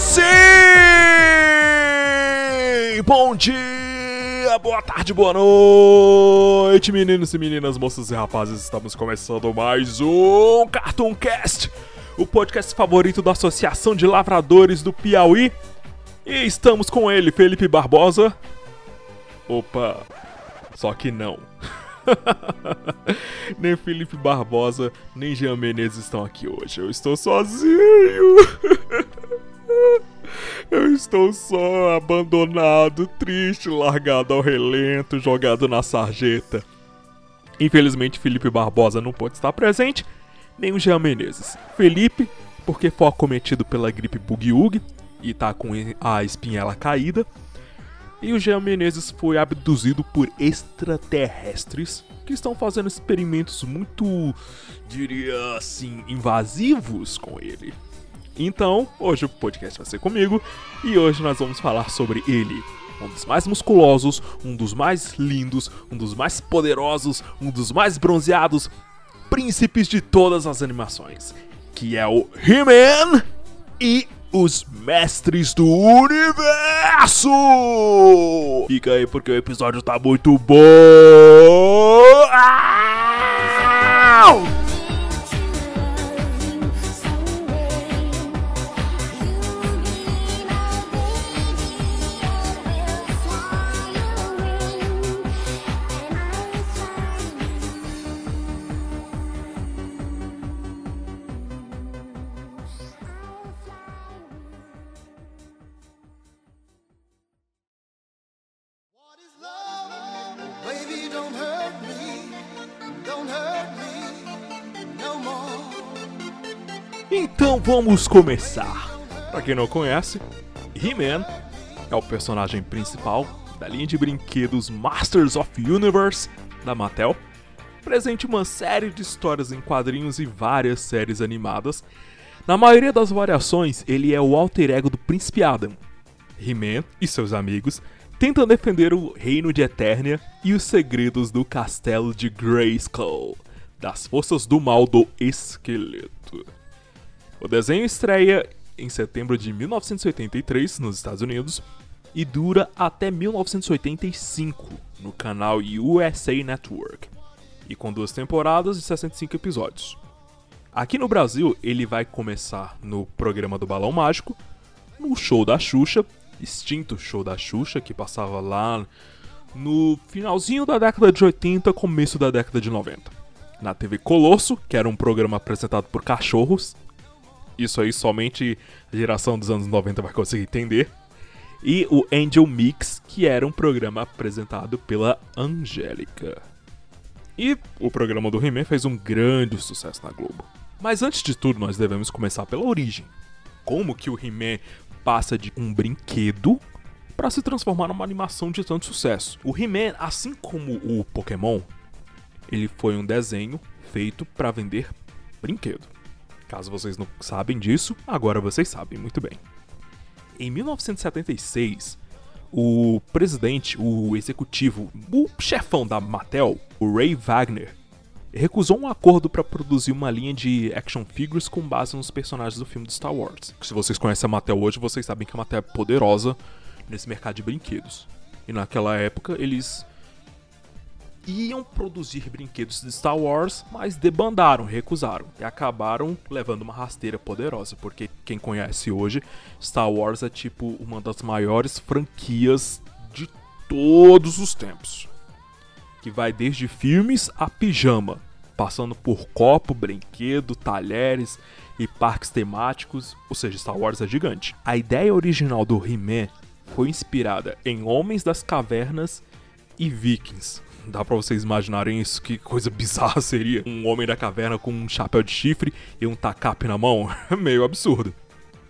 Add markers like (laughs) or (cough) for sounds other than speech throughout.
Sim! Bom dia, boa tarde, boa noite, meninos e meninas, moças e rapazes. Estamos começando mais um Cartoon Cast, o podcast favorito da Associação de Lavradores do Piauí. E estamos com ele, Felipe Barbosa. Opa, só que não. (laughs) nem Felipe Barbosa, nem Jean Menezes estão aqui hoje. Eu estou sozinho. (laughs) (laughs) Eu estou só, abandonado, triste, largado ao relento, jogado na sarjeta. Infelizmente, Felipe Barbosa não pode estar presente, nem o Jean Menezes. Felipe, porque foi acometido pela gripe bug e tá com a espinhela caída. E o Jean Menezes foi abduzido por extraterrestres que estão fazendo experimentos muito, diria assim, invasivos com ele. Então, hoje o podcast vai ser comigo e hoje nós vamos falar sobre ele. Um dos mais musculosos, um dos mais lindos, um dos mais poderosos, um dos mais bronzeados príncipes de todas as animações, que é o He-Man e os mestres do universo! Fica aí porque o episódio tá muito bom! Ah! Então vamos começar. Para quem não conhece, He-Man é o personagem principal da linha de brinquedos Masters of Universe da Mattel. Presente uma série de histórias em quadrinhos e várias séries animadas. Na maioria das variações, ele é o alter ego do Príncipe Adam. He-Man e seus amigos tentam defender o reino de Eternia e os segredos do castelo de Grayskull, das forças do mal do esqueleto. O desenho estreia em setembro de 1983 nos Estados Unidos e dura até 1985 no canal USA Network, e com duas temporadas e 65 episódios. Aqui no Brasil, ele vai começar no programa do Balão Mágico, no show da Xuxa, extinto show da Xuxa, que passava lá no finalzinho da década de 80, começo da década de 90. Na TV Colosso, que era um programa apresentado por cachorros, isso aí somente a geração dos anos 90 vai conseguir entender. E o Angel Mix, que era um programa apresentado pela Angélica. E o programa do He-Man fez um grande sucesso na Globo. Mas antes de tudo, nós devemos começar pela origem. Como que o He-Man passa de um brinquedo para se transformar numa animação de tanto sucesso? O He-Man, assim como o Pokémon, ele foi um desenho feito para vender brinquedo. Caso vocês não sabem disso, agora vocês sabem muito bem. Em 1976, o presidente, o executivo, o chefão da Mattel, o Ray Wagner, recusou um acordo para produzir uma linha de action figures com base nos personagens do filme de Star Wars. Se vocês conhecem a Mattel hoje, vocês sabem que a Mattel é poderosa nesse mercado de brinquedos. E naquela época eles iam produzir brinquedos de Star Wars, mas debandaram, recusaram e acabaram levando uma rasteira poderosa, porque quem conhece hoje, Star Wars é tipo uma das maiores franquias de todos os tempos. Que vai desde filmes a pijama, passando por copo, brinquedo, talheres e parques temáticos, ou seja, Star Wars é gigante. A ideia original do He-Man foi inspirada em Homens das Cavernas e Vikings, Dá pra vocês imaginarem isso? Que coisa bizarra seria um homem da caverna com um chapéu de chifre e um tacape na mão? (laughs) Meio absurdo.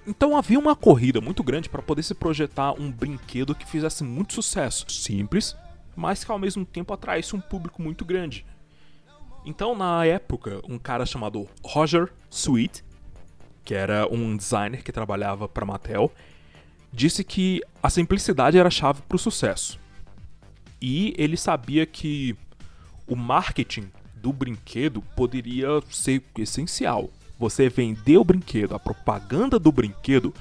Então havia uma corrida muito grande para poder se projetar um brinquedo que fizesse muito sucesso. Simples, mas que ao mesmo tempo atraísse um público muito grande. Então, na época, um cara chamado Roger Sweet, que era um designer que trabalhava para Mattel, disse que a simplicidade era a chave para o sucesso. E ele sabia que o marketing do brinquedo poderia ser essencial. Você vender o brinquedo, a propaganda do brinquedo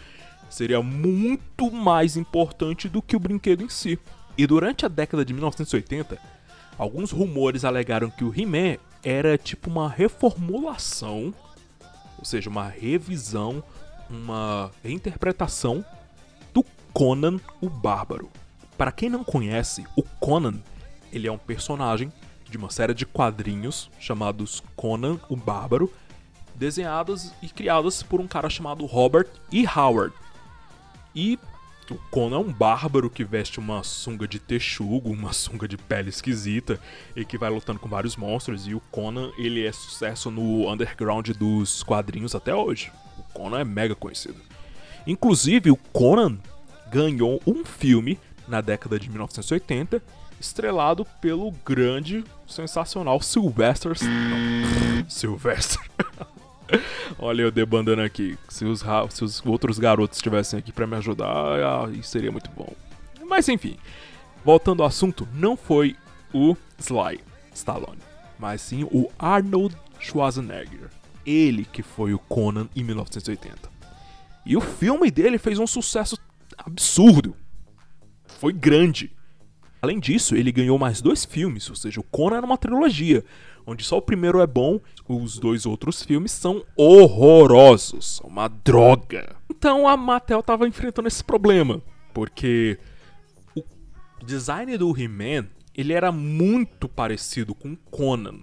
seria muito mais importante do que o brinquedo em si. E durante a década de 1980, alguns rumores alegaram que o He-Man era tipo uma reformulação, ou seja, uma revisão, uma reinterpretação do Conan o Bárbaro. Para quem não conhece, o Conan, ele é um personagem de uma série de quadrinhos chamados Conan o Bárbaro, desenhadas e criadas por um cara chamado Robert E. Howard. E o Conan é um bárbaro que veste uma sunga de texugo, uma sunga de pele esquisita, e que vai lutando com vários monstros. E o Conan, ele é sucesso no underground dos quadrinhos até hoje. O Conan é mega conhecido. Inclusive, o Conan ganhou um filme na década de 1980, estrelado pelo grande, sensacional Sylvester... Sylvester... (laughs) (laughs) Olha eu debandando aqui. Se os, se os outros garotos estivessem aqui para me ajudar, ah, seria muito bom. Mas enfim, voltando ao assunto, não foi o Sly Stallone, mas sim o Arnold Schwarzenegger. Ele que foi o Conan em 1980. E o filme dele fez um sucesso absurdo. Foi grande. Além disso, ele ganhou mais dois filmes, ou seja, o Conan era uma trilogia, onde só o primeiro é bom, os dois outros filmes são horrorosos, uma droga. Então a Mattel estava enfrentando esse problema, porque o design do He-Man, ele era muito parecido com Conan.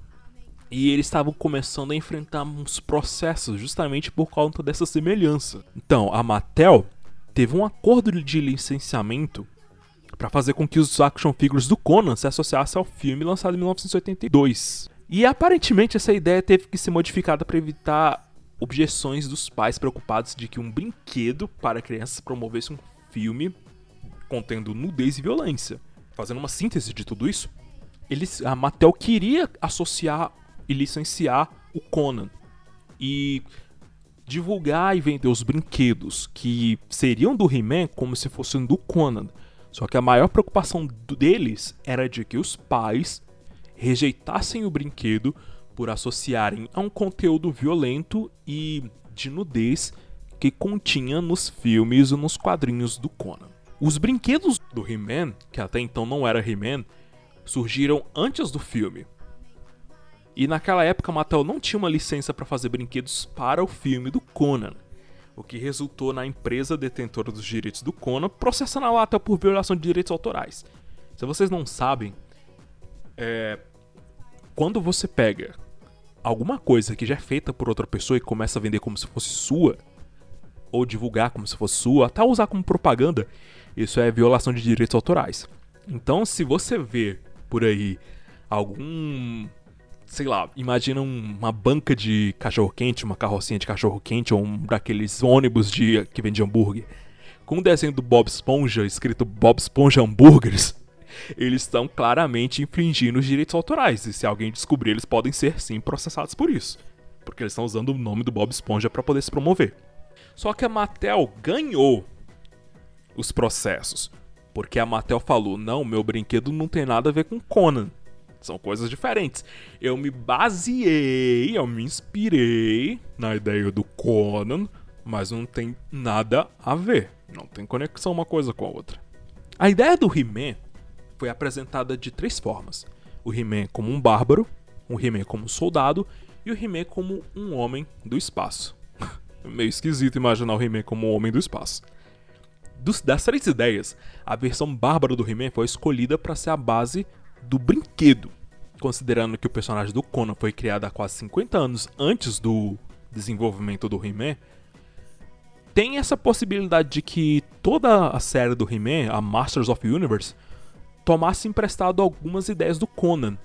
E eles estavam começando a enfrentar uns processos justamente por conta dessa semelhança. Então, a Mattel teve um acordo de licenciamento para fazer com que os action figures do Conan se associassem ao filme lançado em 1982. E aparentemente essa ideia teve que ser modificada para evitar objeções dos pais preocupados de que um brinquedo para crianças promovesse um filme contendo nudez e violência. Fazendo uma síntese de tudo isso, eles, a Mattel queria associar e licenciar o Conan e divulgar e vender os brinquedos que seriam do He-Man como se fossem do Conan. Só que a maior preocupação deles era de que os pais rejeitassem o brinquedo por associarem a um conteúdo violento e de nudez que continha nos filmes ou nos quadrinhos do Conan. Os brinquedos do He-Man, que até então não era He-Man, surgiram antes do filme. E naquela época Mattel não tinha uma licença para fazer brinquedos para o filme do Conan, o que resultou na empresa detentora dos direitos do Conan processando a Mattel por violação de direitos autorais. Se vocês não sabem, é, quando você pega alguma coisa que já é feita por outra pessoa e começa a vender como se fosse sua, ou divulgar como se fosse sua, até usar como propaganda, isso é violação de direitos autorais. Então, se você vê por aí algum. Sei lá, imagina uma banca de cachorro-quente, uma carrocinha de cachorro-quente, ou um daqueles ônibus de, que vende hambúrguer, com um desenho do Bob Esponja escrito Bob Esponja Hambúrgueres eles estão claramente infringindo os direitos autorais. E se alguém descobrir, eles podem ser sim processados por isso. Porque eles estão usando o nome do Bob Esponja para poder se promover. Só que a Mattel ganhou os processos. Porque a Mattel falou: não, meu brinquedo não tem nada a ver com Conan. São coisas diferentes. Eu me baseei, eu me inspirei na ideia do Conan, mas não tem nada a ver. Não tem conexão uma coisa com a outra. A ideia do He-Man foi apresentada de três formas: o He-Man como um bárbaro, o He-Man como um soldado e o He-Man como um homem do espaço. (laughs) Meio esquisito imaginar o He-Man como um homem do espaço. Dos, das três ideias, a versão bárbara do He-Man foi escolhida para ser a base do brinquedo, considerando que o personagem do Conan foi criado há quase 50 anos antes do desenvolvimento do He-Man. Tem essa possibilidade de que toda a série do He-Man, a Masters of Universe, tomasse emprestado algumas ideias do Conan.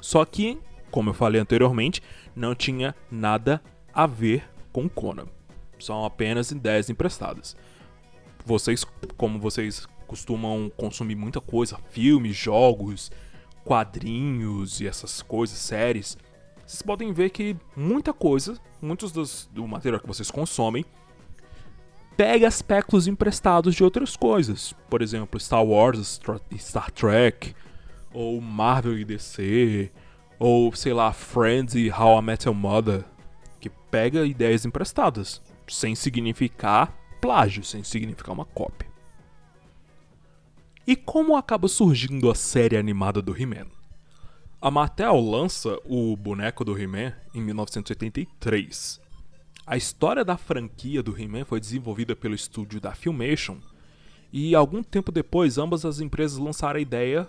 Só que, como eu falei anteriormente, não tinha nada a ver com Conan. São apenas ideias emprestadas. Vocês, como vocês costumam consumir muita coisa, filmes, jogos, quadrinhos e essas coisas, séries, vocês podem ver que muita coisa, muitos dos, do material que vocês consomem, pega aspectos emprestados de outras coisas. Por exemplo, Star Wars, Star Trek, ou Marvel e DC, ou sei lá, Friends e How I Met Your Mother, que pega ideias emprestadas, sem significar plágio, sem significar uma cópia. E como acaba surgindo a série animada do He-Man? A Mattel lança o boneco do He-Man em 1983. A história da franquia do He-Man foi desenvolvida pelo estúdio da Filmation e algum tempo depois ambas as empresas lançaram a ideia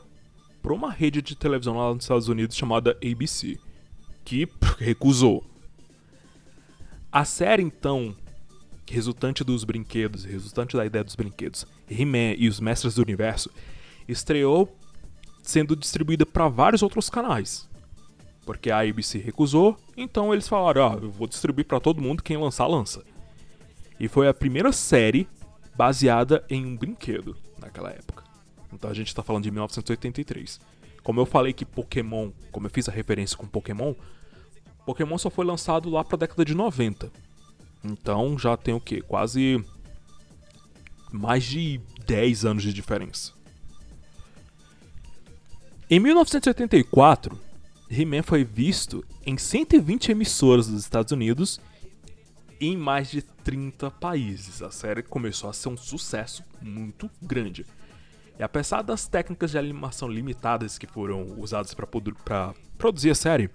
para uma rede de televisão lá nos Estados Unidos chamada ABC, que recusou. A série então, resultante dos brinquedos, resultante da ideia dos brinquedos, He-Man e os Mestres do Universo, estreou sendo distribuída para vários outros canais. Porque a ABC recusou, então eles falaram: ah, eu vou distribuir para todo mundo, quem lançar, lança. E foi a primeira série baseada em um brinquedo naquela época. Então a gente está falando de 1983. Como eu falei que Pokémon, como eu fiz a referência com Pokémon, Pokémon só foi lançado lá para a década de 90. Então já tem o que? Quase mais de 10 anos de diferença. Em 1984, He-Man foi visto em 120 emissoras dos Estados Unidos e em mais de 30 países. A série começou a ser um sucesso muito grande. E apesar das técnicas de animação limitadas que foram usadas para produzir a série,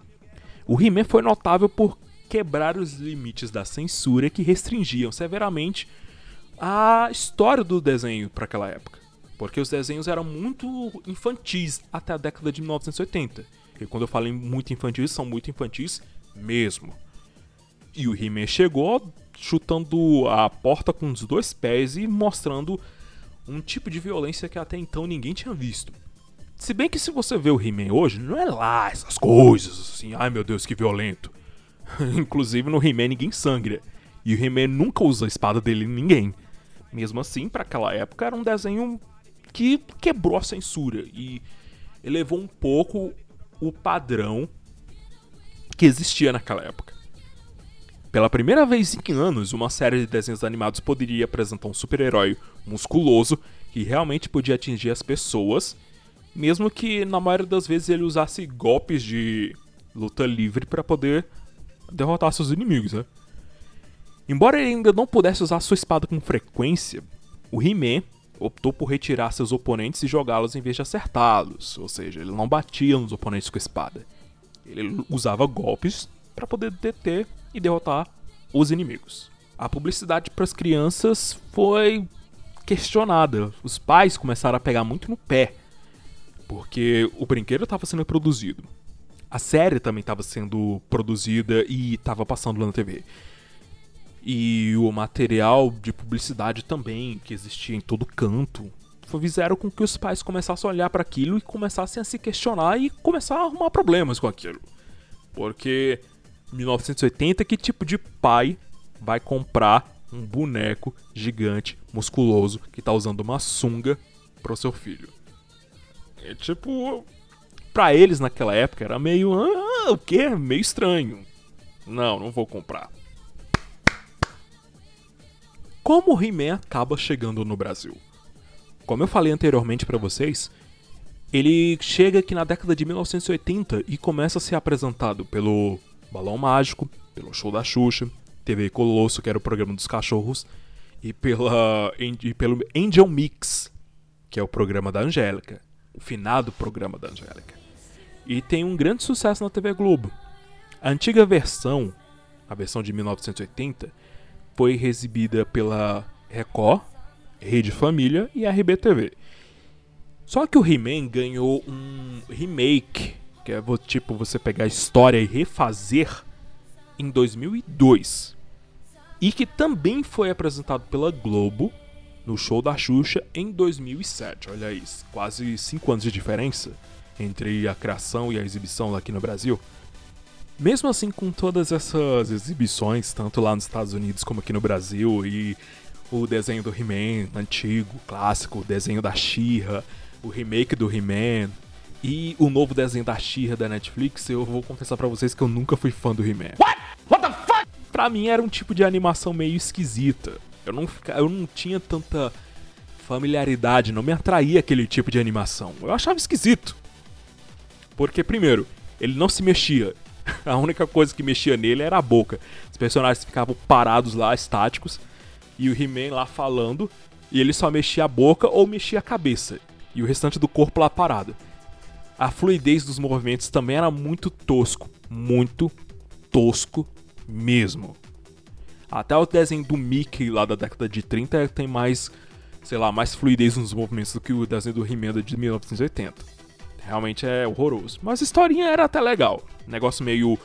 o He-Man foi notável por quebrar os limites da censura que restringiam severamente a história do desenho para aquela época. Porque os desenhos eram muito infantis até a década de 1980. E quando eu falo em muito infantis, são muito infantis mesmo. E o He-Man chegou chutando a porta com os dois pés e mostrando um tipo de violência que até então ninguém tinha visto. Se bem que se você vê o He-Man hoje, não é lá essas coisas assim, ai meu Deus, que violento. (laughs) Inclusive no He-Man ninguém sangra. E o He-Man nunca usa a espada dele em ninguém. Mesmo assim, para aquela época era um desenho que quebrou a censura e elevou um pouco o padrão que existia naquela época. Pela primeira vez em anos, uma série de desenhos animados poderia apresentar um super-herói musculoso que realmente podia atingir as pessoas, mesmo que na maioria das vezes ele usasse golpes de luta livre para poder derrotar seus inimigos, né? Embora ele ainda não pudesse usar sua espada com frequência, o He-Man optou por retirar seus oponentes e jogá-los em vez de acertá-los, ou seja, ele não batia nos oponentes com a espada. Ele usava golpes para poder deter e derrotar os inimigos. A publicidade para as crianças foi questionada. Os pais começaram a pegar muito no pé, porque o brinquedo estava sendo produzido. A série também estava sendo produzida e estava passando lá na TV. E o material de publicidade também, que existia em todo canto, fizeram com que os pais começassem a olhar para aquilo e começassem a se questionar e começar a arrumar problemas com aquilo. Porque 1980, que tipo de pai vai comprar um boneco gigante, musculoso, que tá usando uma sunga pro seu filho? É tipo. Pra eles naquela época era meio. Ah, o quê? Meio estranho. Não, não vou comprar. Como o He-Man acaba chegando no Brasil? Como eu falei anteriormente para vocês, ele chega aqui na década de 1980 e começa a ser apresentado pelo Balão Mágico, pelo Show da Xuxa, TV Colosso, que era o programa dos cachorros, e, pela, e pelo Angel Mix, que é o programa da Angélica, o finado programa da Angélica. E tem um grande sucesso na TV Globo. A antiga versão, a versão de 1980, foi exibida pela Record, Rede Família e RBTV. Só que o He-Man ganhou um remake que é tipo você pegar a história e refazer em 2002. E que também foi apresentado pela Globo no show da Xuxa em 2007. Olha isso, quase 5 anos de diferença entre a criação e a exibição aqui no Brasil. Mesmo assim, com todas essas exibições, tanto lá nos Estados Unidos como aqui no Brasil, e o desenho do He-Man antigo, clássico, o desenho da She-Ra, o remake do He-Man, e o novo desenho da She-Ra da Netflix, eu vou confessar para vocês que eu nunca fui fã do He-Man. What? What the fuck? Pra mim era um tipo de animação meio esquisita. Eu não, eu não tinha tanta familiaridade, não me atraía aquele tipo de animação. Eu achava esquisito. Porque, primeiro, ele não se mexia. A única coisa que mexia nele era a boca. Os personagens ficavam parados lá, estáticos. e o He-Man lá falando, e ele só mexia a boca ou mexia a cabeça, e o restante do corpo lá parado. A fluidez dos movimentos também era muito tosco, muito tosco mesmo. Até o desenho do Mickey lá da década de 30 tem mais, sei lá, mais fluidez nos movimentos do que o desenho do He-Man de 1980. Realmente é horroroso. Mas a historinha era até legal. Negócio meio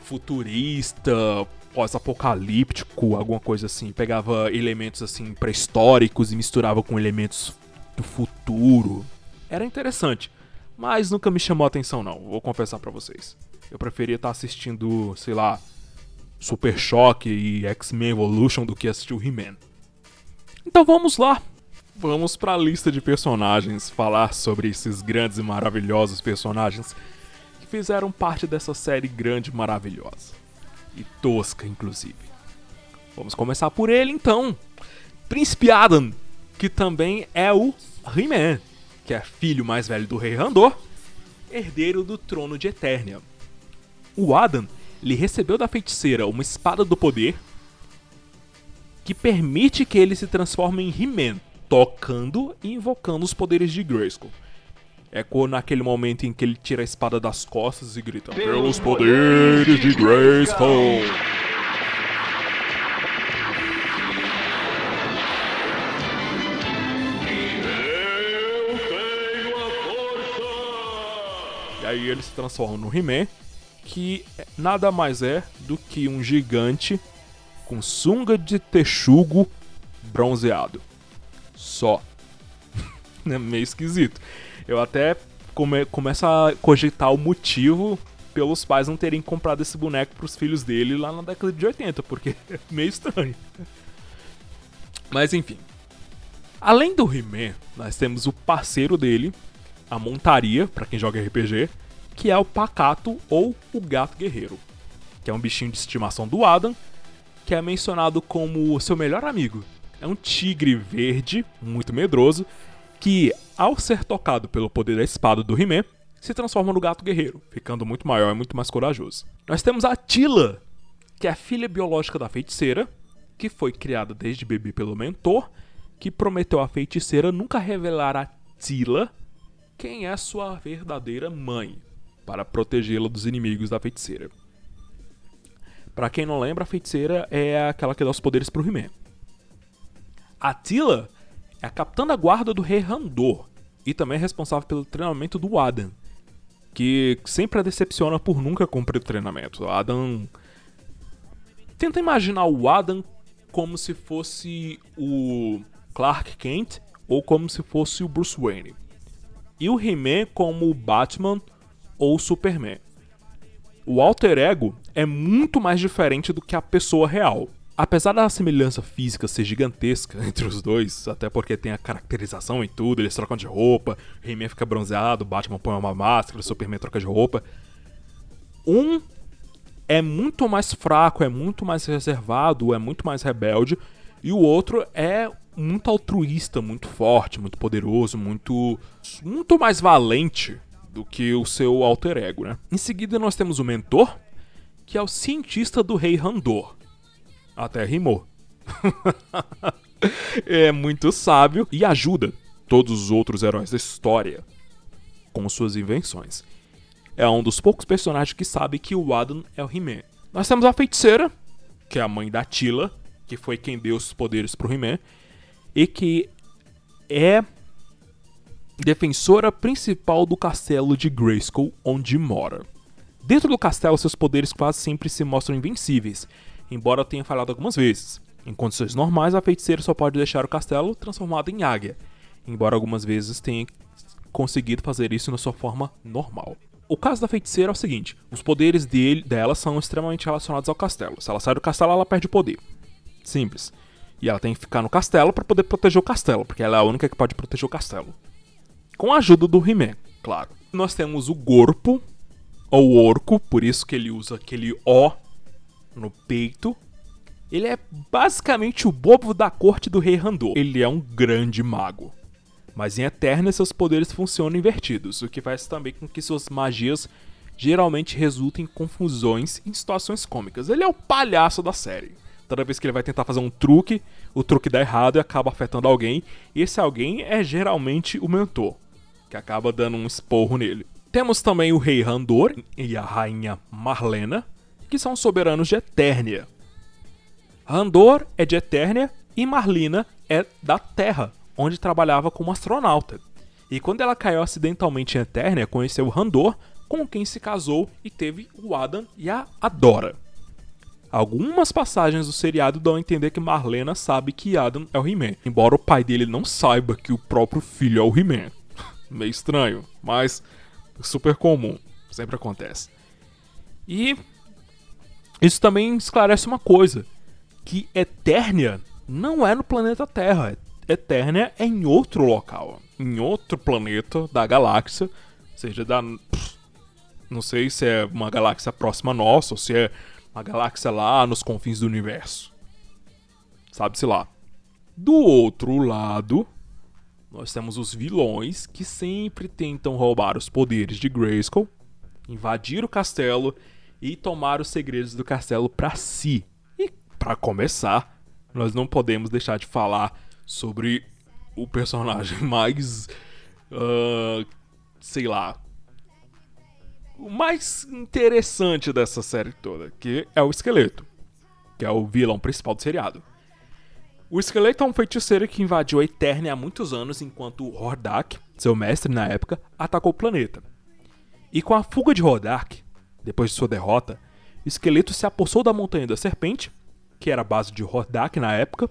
futurista, pós-apocalíptico, alguma coisa assim. Pegava elementos assim pré-históricos e misturava com elementos do futuro. Era interessante, mas nunca me chamou a atenção não, vou confessar para vocês. Eu preferia estar assistindo, sei lá, Super Choque e X-Men Evolution do que assistir o He-Man. Então vamos lá. Vamos para a lista de personagens, falar sobre esses grandes e maravilhosos personagens fizeram parte dessa série grande maravilhosa. E tosca, inclusive. Vamos começar por ele então. Príncipe Adam, que também é o He-Man, que é filho mais velho do Rei Randor, herdeiro do trono de Eternia. O Adam ele recebeu da feiticeira uma espada do poder que permite que ele se transforme em He-Man, tocando e invocando os poderes de Grayskull. É quando naquele momento em que ele tira a espada das costas e grita: Pelos poderes de Grayskull! E aí ele se transforma no He-Man que nada mais é do que um gigante com sunga de texugo bronzeado. Só. (laughs) é meio esquisito. Eu até come começo a cogitar o motivo pelos pais não terem comprado esse boneco para os filhos dele lá na década de 80, porque (laughs) é meio estranho. Mas enfim. Além do He-Man, nós temos o parceiro dele, a montaria, para quem joga RPG, que é o pacato ou o gato guerreiro, que é um bichinho de estimação do Adam, que é mencionado como seu melhor amigo. É um tigre verde, muito medroso, que, ao ser tocado pelo poder da espada do He-Man, se transforma no gato guerreiro, ficando muito maior e muito mais corajoso. Nós temos a Tila, que é a filha biológica da feiticeira, que foi criada desde bebê pelo mentor, que prometeu à feiticeira nunca revelar a Tila quem é sua verdadeira mãe, para protegê-la dos inimigos da feiticeira. Para quem não lembra, a feiticeira é aquela que dá os poderes pro He-Man. Attila é a capitã da guarda do rei Randor e também é responsável pelo treinamento do Adam, que sempre a decepciona por nunca cumprir o treinamento. O Adam tenta imaginar o Adam como se fosse o Clark Kent ou como se fosse o Bruce Wayne. E o He-Man como o Batman ou Superman. O alter ego é muito mais diferente do que a pessoa real. Apesar da semelhança física ser gigantesca (laughs) entre os dois, até porque tem a caracterização e tudo, eles trocam de roupa, He-Man fica bronzeado, Batman põe uma máscara, Superman troca de roupa. Um é muito mais fraco, é muito mais reservado, é muito mais rebelde, e o outro é muito altruísta, muito forte, muito poderoso, muito muito mais valente do que o seu alter ego, né? Em seguida nós temos o mentor, que é o cientista do rei Randor. Até rimou. (laughs) é muito sábio e ajuda todos os outros heróis da história com suas invenções. É um dos poucos personagens que sabe que o Adam é o He-Man. Nós temos a feiticeira, que é a mãe da Tila, que foi quem deu os poderes pro He-Man, e que é defensora principal do castelo de Grayskull, onde mora. Dentro do castelo, seus poderes quase sempre se mostram invencíveis, embora tenha falhado algumas vezes. Em condições normais, a feiticeira só pode deixar o castelo transformado em águia, embora algumas vezes tenha conseguido fazer isso na sua forma normal. O caso da feiticeira é o seguinte: os poderes dele, dela são extremamente relacionados ao castelo. Se ela sai do castelo, ela perde o poder. Simples. E ela tem que ficar no castelo para poder proteger o castelo, porque ela é a única que pode proteger o castelo com a ajuda do He-Man, claro. Nós temos o Gorpo, ou Orco, por isso que ele usa aquele O no peito. Ele é basicamente o bobo da corte do Rei Randor. Ele é um grande mago. Mas em Eterna seus poderes funcionam invertidos, o que faz também com que suas magias geralmente resultem em confusões em situações cômicas. Ele é o palhaço da série. Toda vez que ele vai tentar fazer um truque, o truque dá errado e acaba afetando alguém. E esse alguém é geralmente o mentor, que acaba dando um esporro nele. Temos também o rei Randor e a rainha Marlena, que são soberanos de Eternia. Randor é de Eternia e Marlena é da Terra, onde trabalhava como astronauta. E quando ela caiu acidentalmente em Eternia, conheceu Randor, com quem se casou e teve o Adam e a Adora. Algumas passagens do seriado dão a entender que Marlena sabe que Adam é o He-Man, embora o pai dele não saiba que o próprio filho é o He-Man. (laughs) Meio estranho, mas super comum, sempre acontece. E isso também esclarece uma coisa, que Eternia não é no planeta Terra, Eternia é em outro local, em outro planeta da galáxia, seja da não sei se é uma galáxia próxima nossa ou se é uma galáxia lá nos confins do universo. Sabe-se lá. Do outro lado, nós temos os vilões que sempre tentam roubar os poderes de Grayskull, invadir o castelo e tomar os segredos do castelo para si. E para começar, nós não podemos deixar de falar sobre o personagem (laughs) mais uh, sei lá, o mais interessante dessa série toda, que é o esqueleto, que é o vilão principal do seriado. O esqueleto é um feiticeiro que invadiu a Eternia há muitos anos enquanto Hordak, seu mestre na época, atacou o planeta. E com a fuga de Hordak, depois de sua derrota, o esqueleto se apossou da Montanha da Serpente, que era a base de Hordak na época,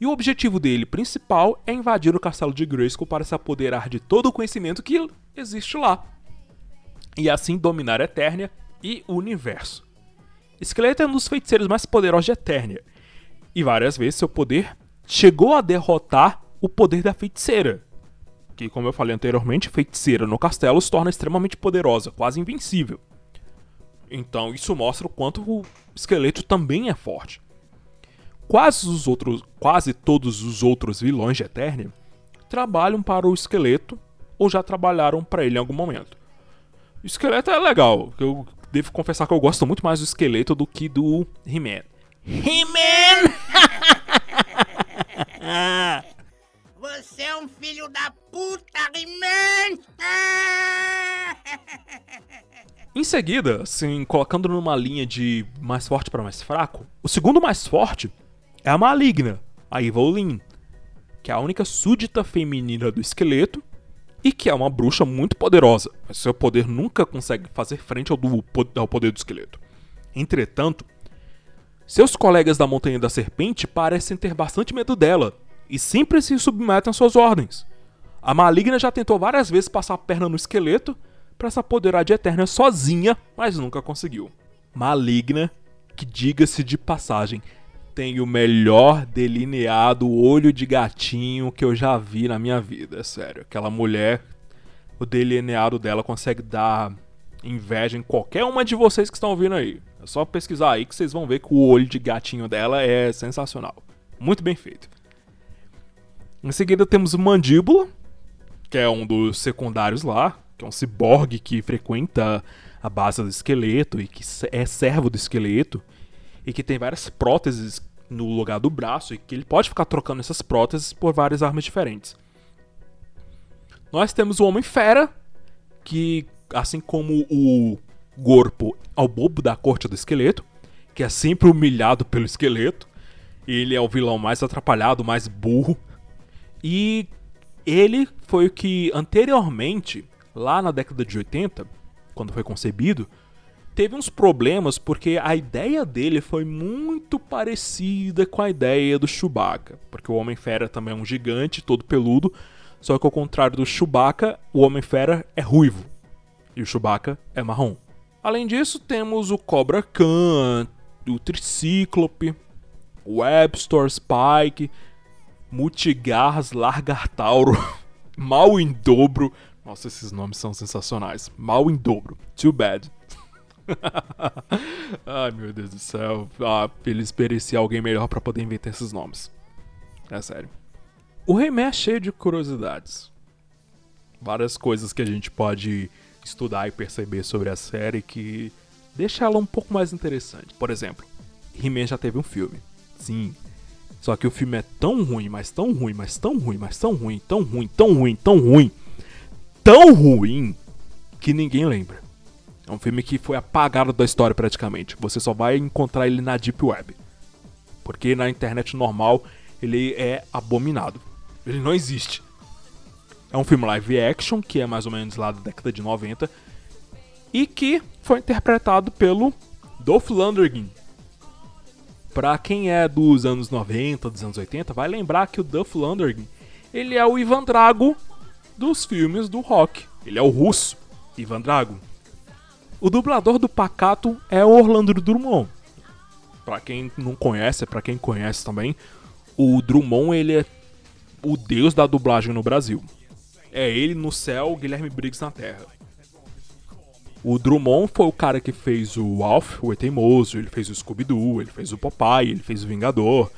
e o objetivo dele principal é invadir o castelo de Grayskull para se apoderar de todo o conhecimento que existe lá e assim dominar Eternia e o universo. Esqueleto é um dos feiticeiros mais poderosos de Eternia, e várias vezes seu poder chegou a derrotar o poder da feiticeira, que, como eu falei anteriormente, feiticeira no castelo se torna extremamente poderosa, quase invencível. Então isso mostra o quanto o esqueleto também é forte. Quase, os outros, quase todos os outros vilões de Eternia trabalham para o esqueleto ou já trabalharam para ele em algum momento. O esqueleto é legal. Eu devo confessar que eu gosto muito mais do esqueleto do que do He-Man. He-Man! (laughs) Você é um filho da puta, He-Man! Em seguida, assim, colocando numa linha de mais forte para mais fraco, o segundo mais forte é a Maligna, a Evelyn, que é a única súdita feminina do esqueleto e que é uma bruxa muito poderosa, mas seu poder nunca consegue fazer frente ao, do, ao poder do esqueleto. Entretanto, seus colegas da Montanha da Serpente parecem ter bastante medo dela e sempre se submetem às suas ordens. A maligna já tentou várias vezes passar a perna no esqueleto para se apoderar de Eterna sozinha, mas nunca conseguiu. Maligna, que diga-se de passagem, tem o melhor delineado olho de gatinho que eu já vi na minha vida, sério. Aquela mulher, o delineado dela consegue dar inveja em qualquer uma de vocês que estão ouvindo aí. É só pesquisar aí que vocês vão ver que o olho de gatinho dela é sensacional. Muito bem feito. Em seguida temos o Mandíbula, que é um dos secundários lá, que é um ciborgue que frequenta a base do esqueleto e que é servo do esqueleto e que tem várias próteses no lugar do braço e que ele pode ficar trocando essas próteses por várias armas diferentes. Nós temos o Homem-Fera, que, assim como o Corpo é o bobo da corte do esqueleto, que é sempre humilhado pelo esqueleto. Ele é o vilão mais atrapalhado, mais burro. E ele foi o que anteriormente, lá na década de 80, quando foi concebido, teve uns problemas porque a ideia dele foi muito parecida com a ideia do Chewbacca, porque o Homem-Fera também é um gigante, todo peludo, só que ao contrário do Chewbacca, o Homem-Fera é ruivo e o Chewbacca é marrom. Além disso, temos o Cobra Khan, o Tricíclope, Webster Spike, Multigarras Largartauro, (laughs) Mal em Dobro. Nossa, esses nomes são sensacionais. Mal em Dobro. Too bad. (laughs) Ai meu Deus do céu. Ah, eles mereciam alguém melhor para poder inventar esses nomes. É sério. O Remé é cheio de curiosidades. Várias coisas que a gente pode estudar e perceber sobre a série que deixa ela um pouco mais interessante. Por exemplo, He-Man já teve um filme. Sim. Só que o filme é tão ruim, mas tão ruim, mas tão ruim, mas tão ruim, tão ruim, tão ruim, tão ruim, tão ruim, que ninguém lembra. É um filme que foi apagado da história praticamente. Você só vai encontrar ele na Deep Web. Porque na internet normal ele é abominado. Ele não existe. É um filme live action, que é mais ou menos lá da década de 90, e que foi interpretado pelo Dolph Lundgren. Pra quem é dos anos 90, dos anos 80, vai lembrar que o Dolph Lundgren, ele é o Ivan Drago dos filmes do rock. Ele é o russo, Ivan Drago. O dublador do Pacato é Orlando Drummond. Pra quem não conhece, para quem conhece também, o Drummond ele é o deus da dublagem no Brasil. É ele no céu, Guilherme Briggs na terra. O Drummond foi o cara que fez o Alf, o Eteimoso, ele fez o Scooby-Doo, ele fez o Popeye, ele fez o Vingador,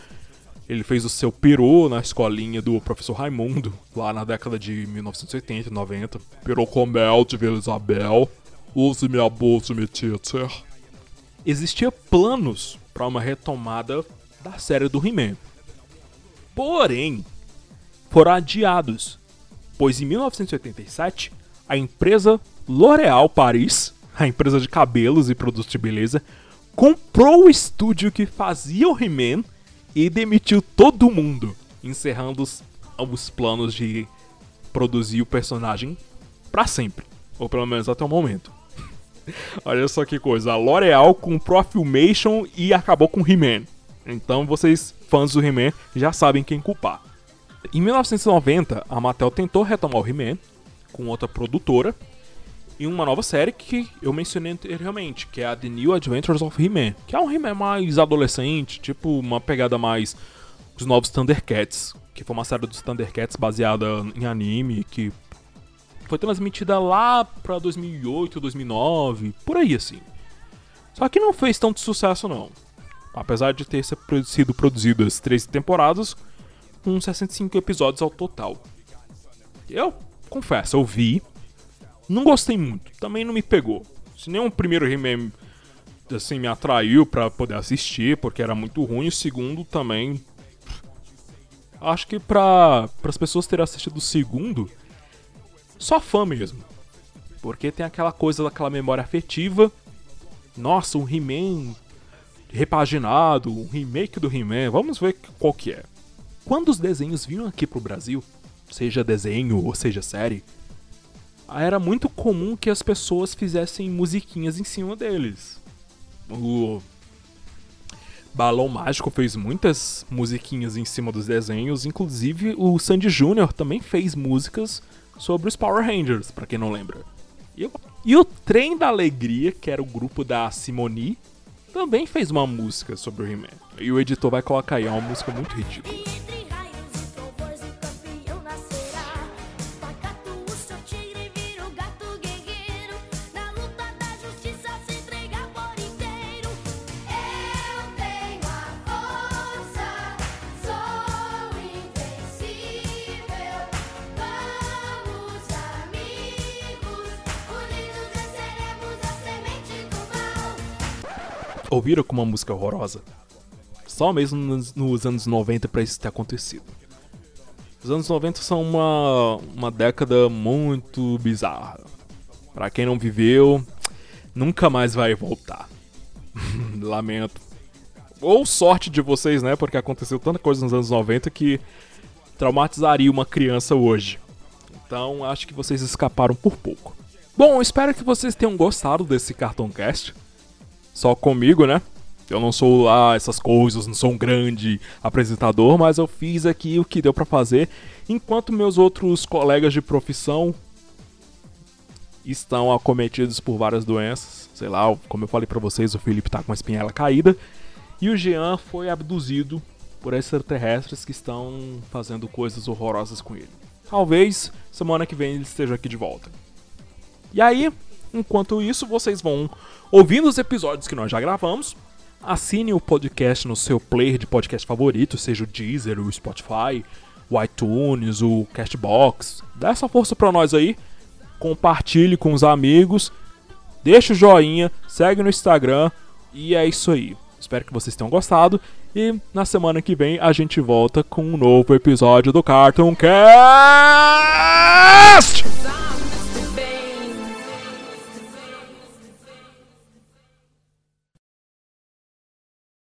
ele fez o seu peru na escolinha do professor Raimundo, lá na década de 1980 e 90. Peru com mel de Vila Isabel, use minha bolsa, me teacher. Existia planos para uma retomada da série do He-Man. Porém, foram adiados, pois em 1987 a empresa L'Oréal Paris, a empresa de cabelos e produtos de beleza, comprou o estúdio que fazia o He-Man e demitiu todo mundo, encerrando os, os planos de produzir o personagem para sempre, ou pelo menos até o momento. (laughs) Olha só que coisa, a L'Oréal comprou a Filmation e acabou com He-Man. Então vocês, fãs do He-Man, já sabem quem culpar. Em 1990, a Mattel tentou retomar o He-Man com outra produtora em uma nova série que eu mencionei anteriormente, que é a The New Adventures of He-Man, que é um He-Man mais adolescente, tipo uma pegada mais os novos Thundercats, que foi uma série dos Thundercats baseada em anime, que foi transmitida lá pra 2008, 2009, por aí assim. Só que não fez tanto sucesso não. Apesar de ter sido produzidas três temporadas, com 65 episódios ao total. Eu confesso, eu vi, não gostei muito, também não me pegou. Se o primeiro He-Man assim, me atraiu para poder assistir, porque era muito ruim, o segundo também. Acho que para as pessoas terem assistido o segundo, só fã mesmo. Porque tem aquela coisa daquela memória afetiva. Nossa, um He-Man repaginado, um remake do He-Man, vamos ver qual que é. Quando os desenhos vinham aqui pro Brasil, seja desenho ou seja série, era muito comum que as pessoas fizessem musiquinhas em cima deles. O Balão Mágico fez muitas musiquinhas em cima dos desenhos, inclusive o Sandy Jr. também fez músicas sobre os Power Rangers, para quem não lembra. E, e o Trem da Alegria, que era o grupo da Simone, também fez uma música sobre o He-Man. E o editor vai colocar aí, é uma música muito ridícula. Ouviram como uma música horrorosa? Só mesmo nos, nos anos 90 para isso ter acontecido. Os anos 90 são uma, uma década muito bizarra. Para quem não viveu, nunca mais vai voltar. (laughs) Lamento. Ou sorte de vocês, né? Porque aconteceu tanta coisa nos anos 90 que traumatizaria uma criança hoje. Então acho que vocês escaparam por pouco. Bom, espero que vocês tenham gostado desse Cartoon Cast só comigo, né? Eu não sou lá essas coisas, não sou um grande apresentador, mas eu fiz aqui o que deu para fazer, enquanto meus outros colegas de profissão estão acometidos por várias doenças. Sei lá, como eu falei para vocês, o Felipe tá com a espinhela caída e o Jean foi abduzido por extraterrestres que estão fazendo coisas horrorosas com ele. Talvez semana que vem ele esteja aqui de volta. E aí, enquanto isso, vocês vão ouvindo os episódios que nós já gravamos. Assine o podcast no seu player de podcast favorito, seja o Deezer, o Spotify, o iTunes, o Castbox. Dá essa força pra nós aí. Compartilhe com os amigos. Deixa o joinha, segue no Instagram. E é isso aí. Espero que vocês tenham gostado. E na semana que vem a gente volta com um novo episódio do Cartoon Cast!